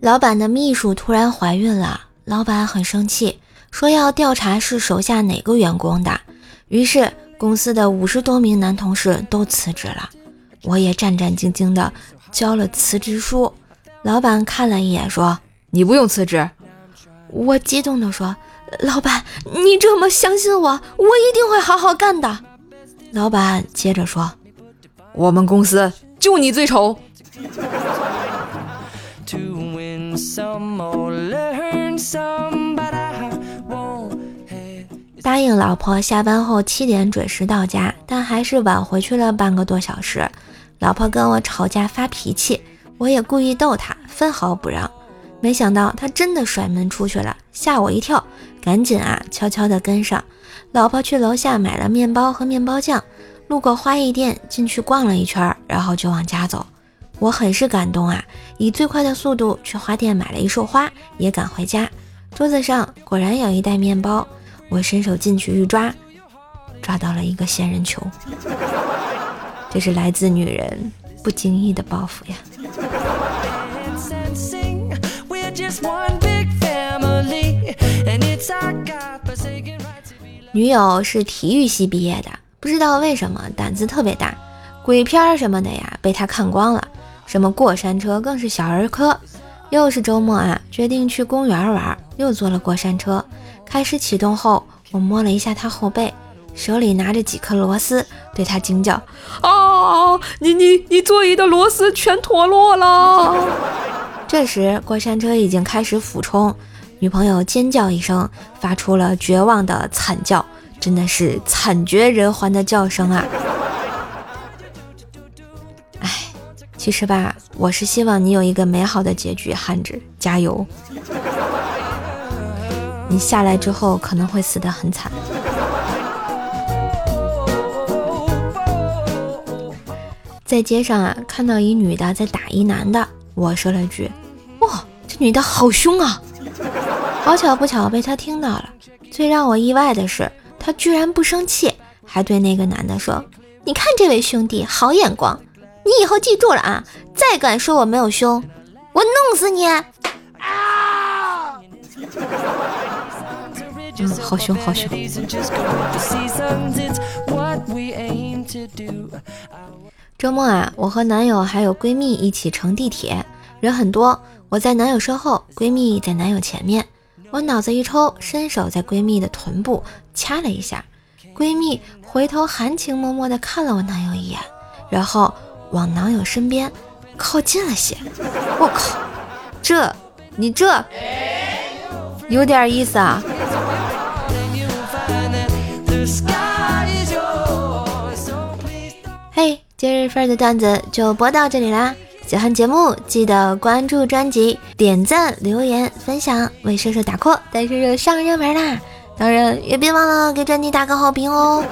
老板的秘书突然怀孕了，老板很生气，说要调查是手下哪个员工的。于是公司的五十多名男同事都辞职了，我也战战兢兢的交了辞职书。老板看了一眼，说：“你不用辞职。”我激动的说：“老板，你这么相信我，我一定会好好干的。”老板接着说：“我们公司就你最丑。”答应老婆下班后七点准时到家，但还是晚回去了半个多小时。老婆跟我吵架发脾气，我也故意逗她，分毫不让。没想到她真的甩门出去了，吓我一跳，赶紧啊悄悄地跟上。老婆去楼下买了面包和面包酱，路过花艺店进去逛了一圈，然后就往家走。我很是感动啊！以最快的速度去花店买了一束花，也赶回家。桌子上果然有一袋面包，我伸手进去一抓，抓到了一个仙人球。这是来自女人不经意的报复呀！女友是体育系毕业的，不知道为什么胆子特别大，鬼片什么的呀被她看光了。什么过山车更是小儿科。又是周末啊，决定去公园玩，又坐了过山车。开始启动后，我摸了一下他后背，手里拿着几颗螺丝，对他惊叫：“啊，你你你座椅的螺丝全脱落了！”这时过山车已经开始俯冲，女朋友尖叫一声，发出了绝望的惨叫，真的是惨绝人寰的叫声啊！其实吧，我是希望你有一个美好的结局，汉子加油！你下来之后可能会死得很惨。在街上啊，看到一女的在打一男的，我说了句：“哇，这女的好凶啊！”好巧不巧被他听到了。最让我意外的是，他居然不生气，还对那个男的说：“你看这位兄弟，好眼光。”你以后记住了啊！再敢说我没有胸，我弄死你！啊！嗯，好凶，好凶。周末啊，我和男友还有闺蜜一起乘地铁，人很多，我在男友身后，闺蜜在男友前面。我脑子一抽，伸手在闺蜜的臀部掐了一下，闺蜜回头含情脉脉地看了我男友一眼，然后。往男友身边靠近了些，我靠，这你这有点意思啊！嘿，今日份的段子就播到这里啦！喜欢节目记得关注专辑、点赞、留言、分享，为射手打 call，带射手上热门啦！当然也别忘了给专辑打个好评哦！